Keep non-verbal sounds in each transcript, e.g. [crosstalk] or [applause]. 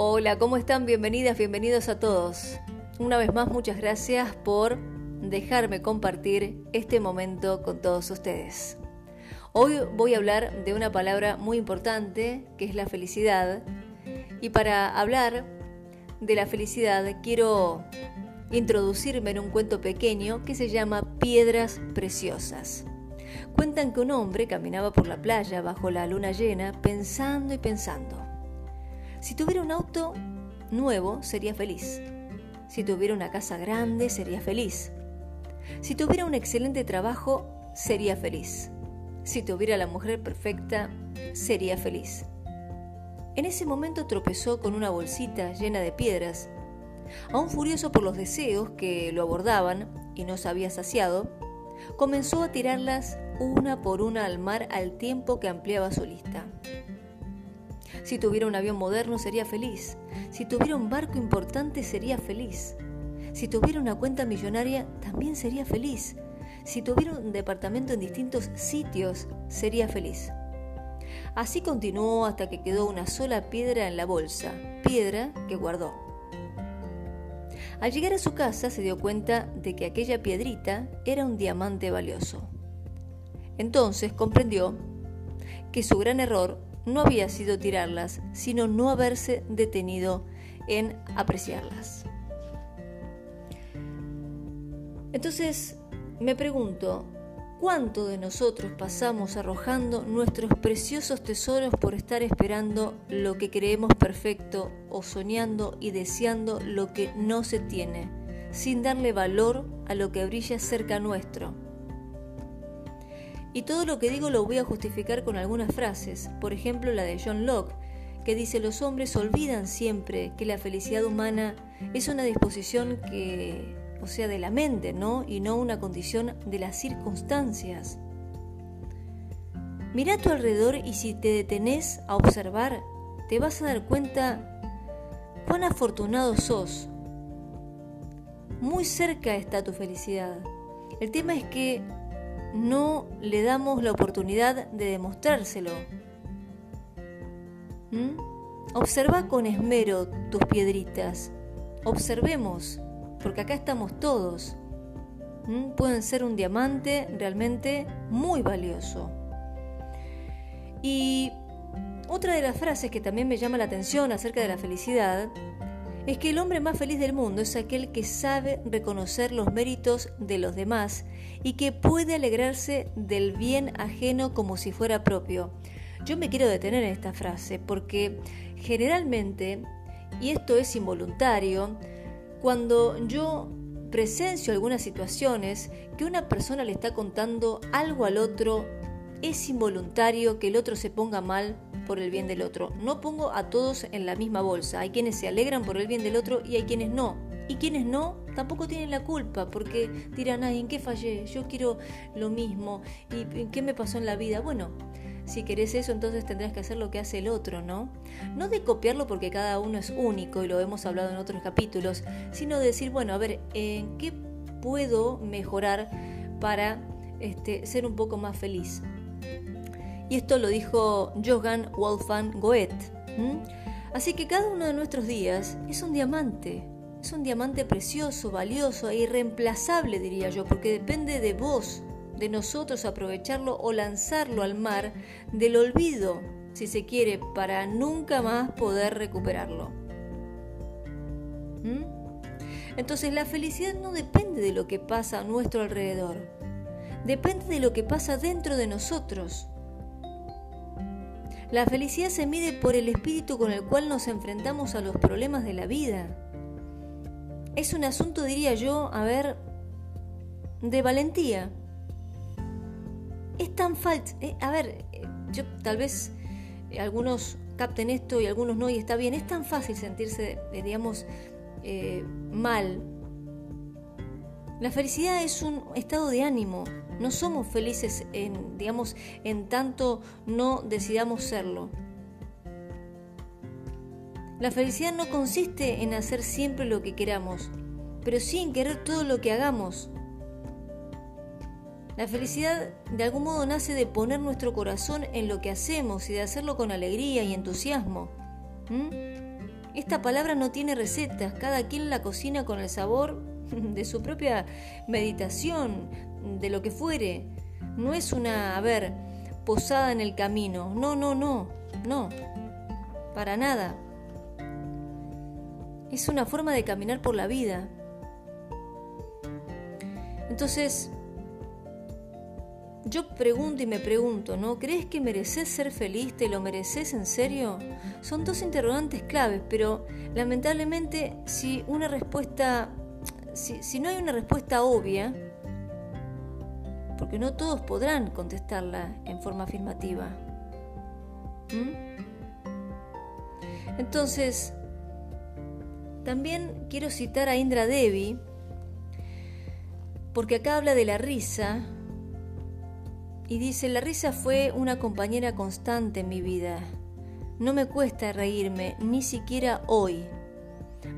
Hola, ¿cómo están? Bienvenidas, bienvenidos a todos. Una vez más, muchas gracias por dejarme compartir este momento con todos ustedes. Hoy voy a hablar de una palabra muy importante que es la felicidad. Y para hablar de la felicidad quiero introducirme en un cuento pequeño que se llama Piedras Preciosas. Cuentan que un hombre caminaba por la playa bajo la luna llena pensando y pensando. Si tuviera un auto nuevo, sería feliz. Si tuviera una casa grande, sería feliz. Si tuviera un excelente trabajo, sería feliz. Si tuviera la mujer perfecta, sería feliz. En ese momento tropezó con una bolsita llena de piedras. Aún furioso por los deseos que lo abordaban y no se había saciado, comenzó a tirarlas una por una al mar al tiempo que ampliaba su lista. Si tuviera un avión moderno sería feliz. Si tuviera un barco importante sería feliz. Si tuviera una cuenta millonaria también sería feliz. Si tuviera un departamento en distintos sitios sería feliz. Así continuó hasta que quedó una sola piedra en la bolsa, piedra que guardó. Al llegar a su casa se dio cuenta de que aquella piedrita era un diamante valioso. Entonces comprendió que su gran error no había sido tirarlas, sino no haberse detenido en apreciarlas. Entonces me pregunto, ¿cuánto de nosotros pasamos arrojando nuestros preciosos tesoros por estar esperando lo que creemos perfecto o soñando y deseando lo que no se tiene, sin darle valor a lo que brilla cerca nuestro? Y todo lo que digo lo voy a justificar con algunas frases, por ejemplo la de John Locke, que dice los hombres olvidan siempre que la felicidad humana es una disposición que, o sea, de la mente, ¿no? Y no una condición de las circunstancias. Mira a tu alrededor y si te detenés a observar, te vas a dar cuenta cuán afortunado sos. Muy cerca está tu felicidad. El tema es que no le damos la oportunidad de demostrárselo. ¿Mm? Observa con esmero tus piedritas. Observemos, porque acá estamos todos. ¿Mm? Pueden ser un diamante realmente muy valioso. Y otra de las frases que también me llama la atención acerca de la felicidad es que el hombre más feliz del mundo es aquel que sabe reconocer los méritos de los demás y que puede alegrarse del bien ajeno como si fuera propio. Yo me quiero detener en esta frase porque generalmente, y esto es involuntario, cuando yo presencio algunas situaciones que una persona le está contando algo al otro, es involuntario que el otro se ponga mal por el bien del otro. No pongo a todos en la misma bolsa. Hay quienes se alegran por el bien del otro y hay quienes no. Y quienes no, tampoco tienen la culpa porque dirán, ay, ¿en qué fallé? Yo quiero lo mismo. ¿Y qué me pasó en la vida? Bueno, si querés eso, entonces tendrás que hacer lo que hace el otro, ¿no? No de copiarlo porque cada uno es único y lo hemos hablado en otros capítulos, sino de decir, bueno, a ver, ¿en qué puedo mejorar para este, ser un poco más feliz? Y esto lo dijo Johann Wolfgang Goethe. Así que cada uno de nuestros días es un diamante, es un diamante precioso, valioso e irreemplazable, diría yo, porque depende de vos, de nosotros aprovecharlo o lanzarlo al mar del olvido, si se quiere, para nunca más poder recuperarlo. Entonces la felicidad no depende de lo que pasa a nuestro alrededor, depende de lo que pasa dentro de nosotros. La felicidad se mide por el espíritu con el cual nos enfrentamos a los problemas de la vida. Es un asunto, diría yo, a ver, de valentía. Es tan falso. Eh, a ver, eh, yo tal vez eh, algunos capten esto y algunos no, y está bien. Es tan fácil sentirse, digamos, mal. La felicidad es un estado de ánimo, no somos felices en, digamos, en tanto no decidamos serlo. La felicidad no consiste en hacer siempre lo que queramos, pero sí en querer todo lo que hagamos. La felicidad de algún modo nace de poner nuestro corazón en lo que hacemos y de hacerlo con alegría y entusiasmo. esta palabra no tiene recetas, cada quien la cocina con el sabor [laughs] de su propia meditación, de lo que fuere. No es una, a ver, posada en el camino. No, no, no, no. Para nada. Es una forma de caminar por la vida. Entonces, yo pregunto y me pregunto, ¿no? ¿Crees que mereces ser feliz? ¿Te lo mereces en serio? Son dos interrogantes claves, pero lamentablemente si una respuesta, si, no hay una respuesta obvia, porque no todos podrán contestarla en forma afirmativa. Entonces, también quiero citar a Indra Devi, porque acá habla de la risa y dice, la risa fue una compañera constante en mi vida. No me cuesta reírme, ni siquiera hoy.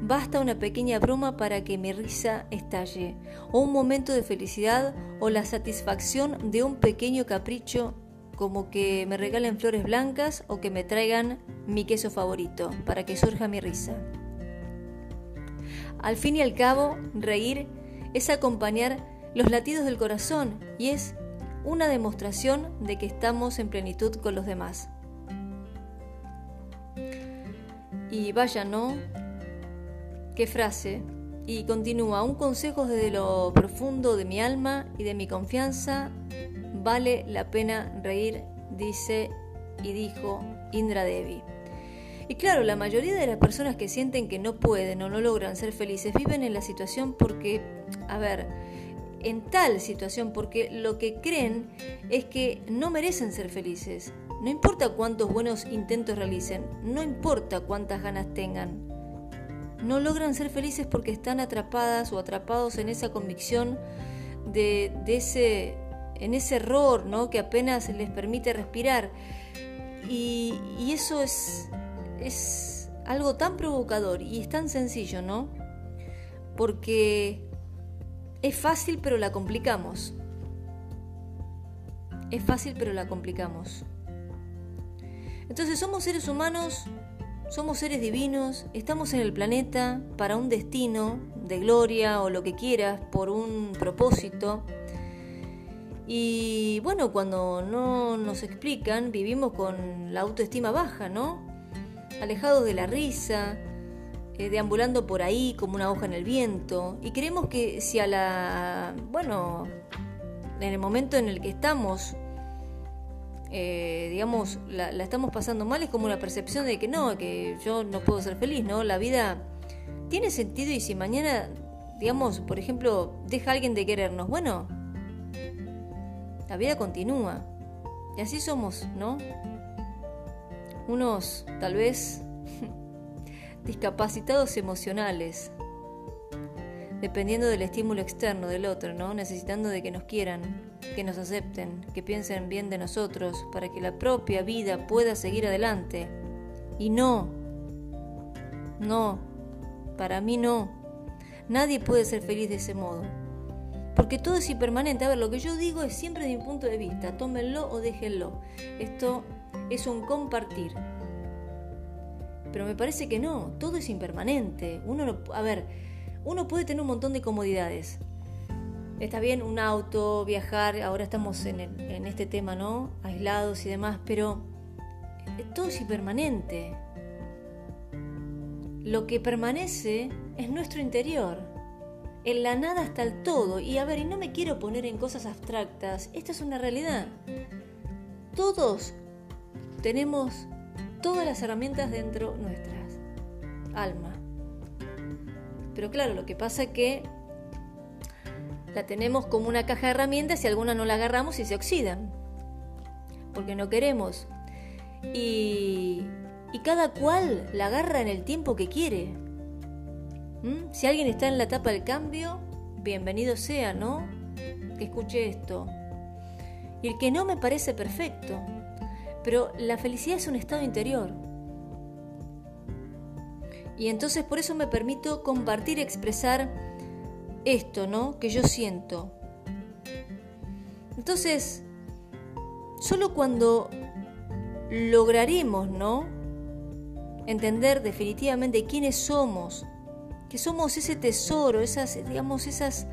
Basta una pequeña broma para que mi risa estalle, o un momento de felicidad, o la satisfacción de un pequeño capricho, como que me regalen flores blancas o que me traigan mi queso favorito, para que surja mi risa. Al fin y al cabo, reír es acompañar los latidos del corazón y es una demostración de que estamos en plenitud con los demás. Y vaya, ¿no? Qué frase. Y continúa, un consejo desde lo profundo de mi alma y de mi confianza, vale la pena reír, dice y dijo Indra Devi. Y claro, la mayoría de las personas que sienten que no pueden o no logran ser felices viven en la situación porque, a ver, en tal situación porque lo que creen es que no merecen ser felices. No importa cuántos buenos intentos realicen, no importa cuántas ganas tengan. No logran ser felices porque están atrapadas o atrapados en esa convicción de, ese, en ese error ¿no? que apenas les permite respirar. Y, y eso es, es algo tan provocador y es tan sencillo, ¿no? Porque es fácil pero la complicamos. Es fácil pero la complicamos. Entonces somos seres humanos, somos seres divinos, estamos en el planeta para un destino de gloria o lo que quieras, por un propósito. Y bueno, cuando no nos explican, vivimos con la autoestima baja, ¿no? Alejados de la risa, eh, deambulando por ahí como una hoja en el viento. Y creemos que si a la, bueno, en el momento en el que estamos, eh, digamos, la, estamos pasando mal, es como una percepción de que no, que yo no puedo ser feliz, ¿no? La vida tiene sentido y si mañana, digamos, por ejemplo, deja a alguien de querernos, bueno, la vida continúa. Y así somos, ¿no? Unos, tal vez, [laughs] discapacitados emocionales, dependiendo del estímulo externo del otro, ¿no? Necesitando de que nos quieran, que nos acepten, que piensen bien de nosotros, para que la propia vida pueda seguir adelante. Y no, no, para mí no. Nadie puede ser feliz de ese modo. Porque todo es impermanente. A ver, lo que yo digo es siempre de mi punto de vista. Tómenlo o déjenlo. Esto es un compartir. Pero me parece que no, todo es impermanente. Uno a ver, uno puede tener un montón de comodidades. Está bien un auto, viajar, ahora estamos en, este tema, ¿no? Aislados y demás, pero todo es impermanente. Lo que permanece es nuestro interior. En la nada está el todo. Y a ver, y no me quiero poner en cosas abstractas, esta es una realidad. Todos tenemos todas las herramientas dentro nuestras alma. Pero claro, lo que pasa es que la tenemos como una caja de herramientas y algunas no la agarramos y se oxidan. Porque no queremos. Y, y cada cual la agarra en el tiempo que quiere. ¿Mm? Si alguien está en la etapa del cambio, bienvenido sea, ¿no? Que escuche esto. Y el que no me parece perfecto. Pero la felicidad es un estado interior. Y entonces por eso me permito compartir, expresar esto, ¿no? Que yo siento. Entonces, solo cuando lograremos, ¿no? entender definitivamente quiénes somos, que somos ese tesoro, esas, digamos, esas,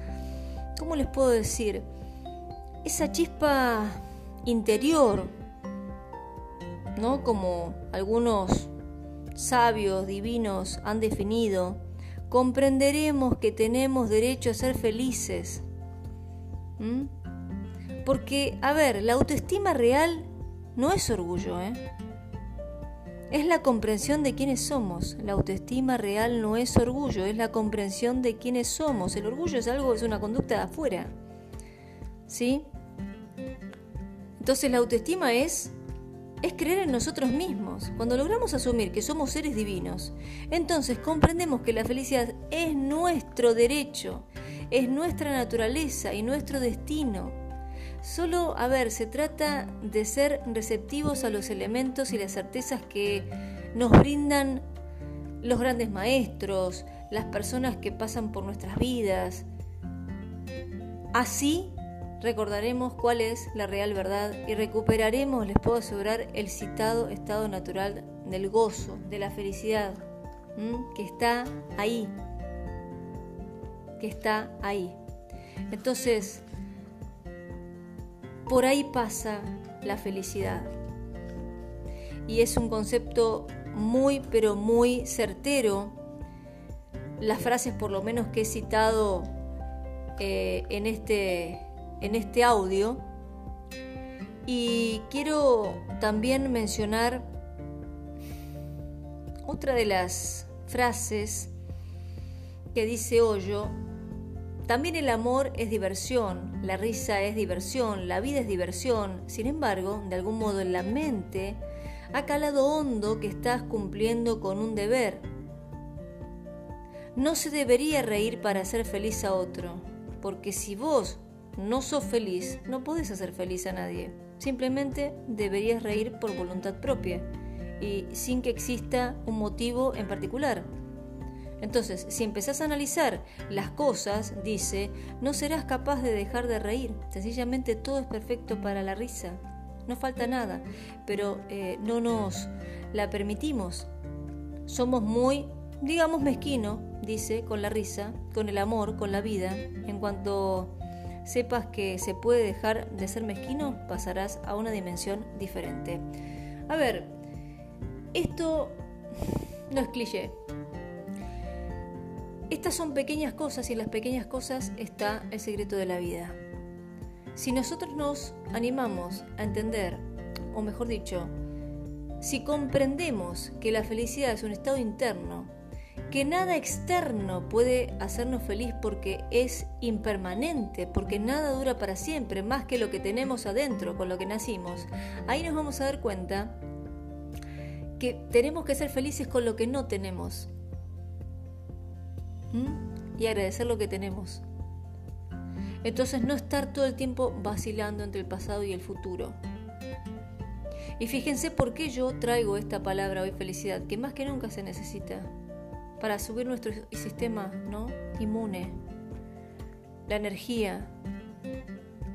¿cómo les puedo decir? Esa chispa interior, ¿no? Como algunos sabios divinos han definido, comprenderemos que tenemos derecho a ser felices. Porque, a ver, la autoestima real no es orgullo, ¿eh? Es la comprensión de quiénes somos. La autoestima real no es orgullo, es la comprensión de quiénes somos. El orgullo es algo, es una conducta de afuera. ¿Sí? Entonces la autoestima es es creer en nosotros mismos. Cuando logramos asumir que somos seres divinos, entonces comprendemos que la felicidad es nuestro derecho, es nuestra naturaleza y nuestro destino. Solo, a ver, se trata de ser receptivos a los elementos y las certezas que nos brindan los grandes maestros, las personas que pasan por nuestras vidas. Así recordaremos cuál es la real verdad y recuperaremos, les puedo asegurar, el citado estado natural del gozo, de la felicidad, que está ahí, que está ahí. Entonces, por ahí pasa la felicidad. Y es un concepto muy, pero muy certero. Las frases, por lo menos que he citado eh, en, este, en este audio. Y quiero también mencionar otra de las frases que dice Hoyo también el amor es diversión, la risa es diversión, la vida es diversión. Sin embargo, de algún modo en la mente ha calado hondo que estás cumpliendo con un deber. No se debería reír para hacer feliz a otro, porque si vos no sos feliz, no podés hacer feliz a nadie. Simplemente deberías reír por voluntad propia y sin que exista un motivo en particular. Entonces, si empezás a analizar las cosas, dice, no serás capaz de dejar de reír. Sencillamente todo es perfecto para la risa. No falta nada, pero eh, no nos la permitimos. Somos muy, digamos, mezquino, dice, con la risa, con el amor, con la vida. En cuanto sepas que se puede dejar de ser mezquino, pasarás a una dimensión diferente. A ver, esto no es cliché, estas son pequeñas cosas y en las pequeñas cosas está el secreto de la vida. Si nosotros nos animamos a entender, o mejor dicho, si comprendemos que la felicidad es un estado interno, que nada externo puede hacernos feliz porque es impermanente, porque nada dura para siempre, más que lo que tenemos adentro, con lo que nacimos, ahí nos vamos a dar cuenta que tenemos que ser felices con lo que no tenemos, y agradecer lo que tenemos. Entonces no estar todo el tiempo vacilando entre el pasado y el futuro. Y fíjense por qué yo traigo esta palabra hoy felicidad, que más que nunca se necesita para subir nuestro sistema ¿no? inmune, la energía,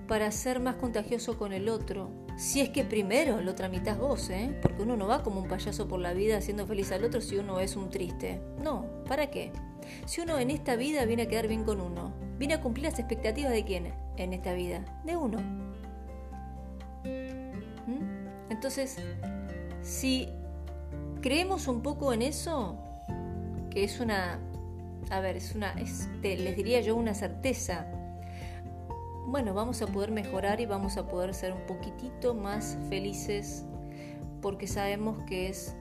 para ser más contagioso con el otro. Si es que primero lo tramitas vos, ¿eh? porque uno no va como un payaso por la vida haciendo feliz al otro si uno es un triste. No, ¿para qué? Si uno en esta vida viene a quedar bien con uno, viene a cumplir las expectativas de quién en esta vida, de uno. ¿Mm? Entonces, si creemos un poco en eso, que es una, a ver, es una, les diría yo una certeza, bueno, vamos a poder mejorar y vamos a poder ser un poquitito más felices porque sabemos que es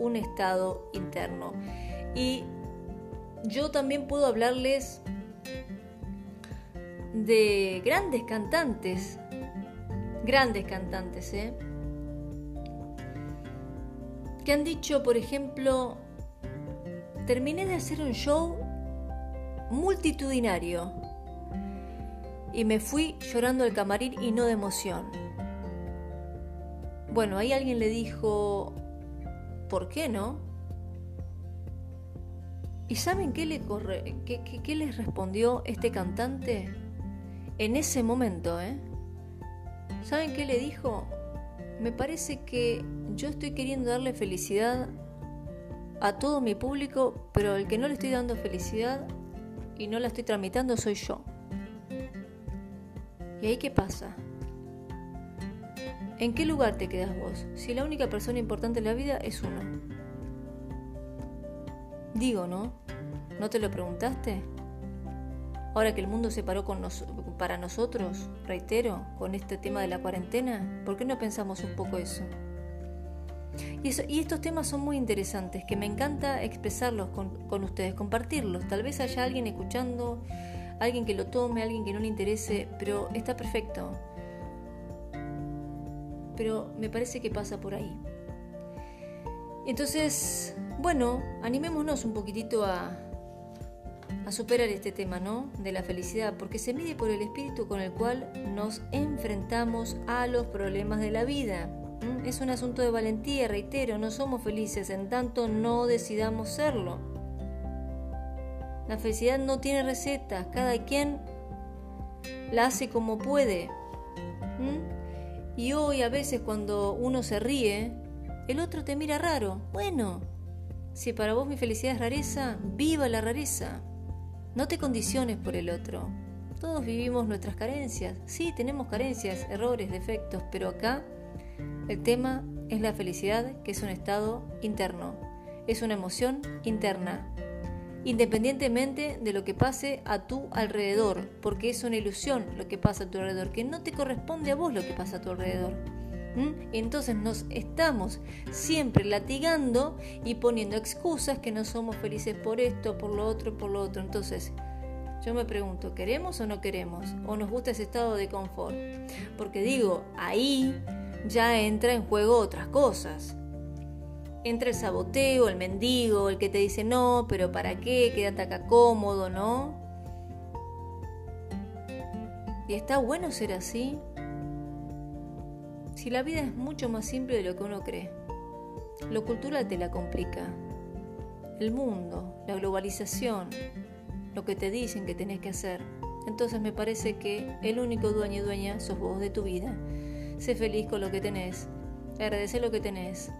un estado interno. Y yo también puedo hablarles de grandes cantantes, grandes cantantes, ¿eh? que han dicho, por ejemplo, terminé de hacer un show multitudinario y me fui llorando al camarín y no de emoción. Bueno, ahí alguien le dijo, ¿por qué no? ¿Y saben qué, le corre, qué, les respondió este cantante? En ese momento, ¿eh? ¿Saben qué le dijo? Me parece que yo estoy queriendo darle felicidad a todo mi público, pero el que no le estoy dando felicidad y no la estoy tramitando soy yo. ¿Y ahí qué pasa? ¿En qué lugar te quedas vos si la única persona importante en la vida es uno? Digo, ¿no? ¿No te lo preguntaste? Ahora que el mundo se paró con para nosotros, reitero, con este tema de la cuarentena, ¿por qué no pensamos un poco eso? Y, estos temas son muy interesantes, que me encanta expresarlos con, ustedes, compartirlos. Tal vez haya alguien escuchando, alguien que lo tome, alguien que no le interese, pero está perfecto. Pero me parece que pasa por ahí. Entonces, bueno, animémonos un poquitito a, a superar este tema, ¿no? De la felicidad, porque se mide por el espíritu con el cual nos enfrentamos a los problemas de la vida. Es un asunto de valentía, reitero, no somos felices en tanto no decidamos serlo. La felicidad no tiene recetas, cada quien la hace como puede. Y hoy a veces cuando uno se ríe, el otro te mira raro. Bueno, si para vos mi felicidad es rareza, viva la rareza. No te condiciones por el otro. Todos vivimos nuestras carencias. Sí, tenemos carencias, errores, defectos, pero acá el tema es la felicidad, que es un estado interno. Es una emoción interna. Independientemente de lo que pase a tu alrededor, porque es una ilusión lo que pasa a tu alrededor, que no te corresponde a vos lo que pasa a tu alrededor. Entonces nos estamos siempre latigando y poniendo excusas que no somos felices por esto, por lo otro, por lo otro. Entonces, yo me pregunto, ¿queremos o no queremos? ¿O nos gusta ese estado de confort? Porque digo, ahí ya entra en juego otras cosas. Entra el saboteo, el mendigo, el que te dice no, pero ¿para qué? Quédate acá cómodo, ¿no? ¿Y está bueno ser así? Si la vida es mucho más simple de lo que uno cree. Lo cultural te la complica. El mundo, la globalización, lo que te dicen que tenés que hacer. Entonces me parece que el único dueño y dueña sos vos de tu vida. Sé feliz con lo que tenés, agradece lo que tenés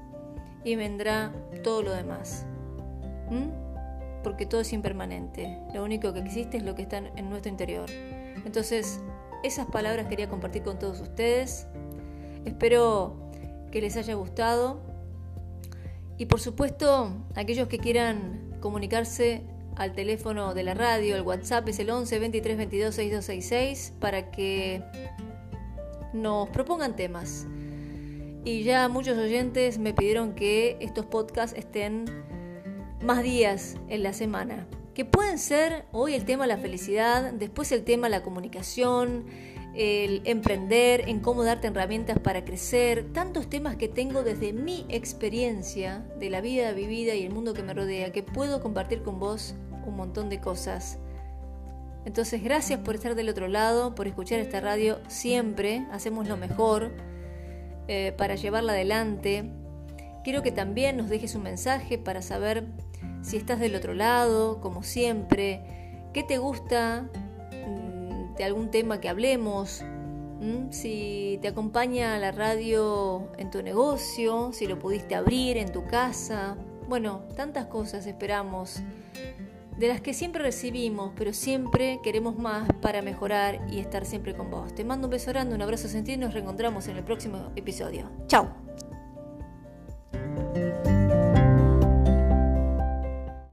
y vendrá todo lo demás. Porque todo es impermanente. Lo único que existe es lo que está en nuestro interior. Entonces, esas palabras quería compartir con todos ustedes. Espero que les haya gustado. Y por supuesto, aquellos que quieran comunicarse al teléfono de la radio, el WhatsApp es el 11 23 22 6266 para que nos propongan temas. Y ya muchos oyentes me pidieron que estos podcasts estén más días en la semana. Que pueden ser hoy el tema la felicidad, después el tema la comunicación, el emprender, en cómo darte herramientas para crecer, tantos temas que tengo desde mi experiencia de la vida vivida y el mundo que me rodea, que puedo compartir con vos un montón de cosas. Entonces, gracias por estar del otro lado, por escuchar esta radio siempre, hacemos lo mejor eh, para llevarla adelante. Quiero que también nos dejes un mensaje para saber si estás del otro lado, como siempre, qué te gusta, algún tema que hablemos, si te acompaña la radio en tu negocio, si lo pudiste abrir en tu casa. Bueno, tantas cosas esperamos, de las que siempre recibimos, pero siempre queremos más para mejorar y estar siempre con vos. Te mando un beso grande, un abrazo sentido y nos reencontramos en el próximo episodio. ¡Chao!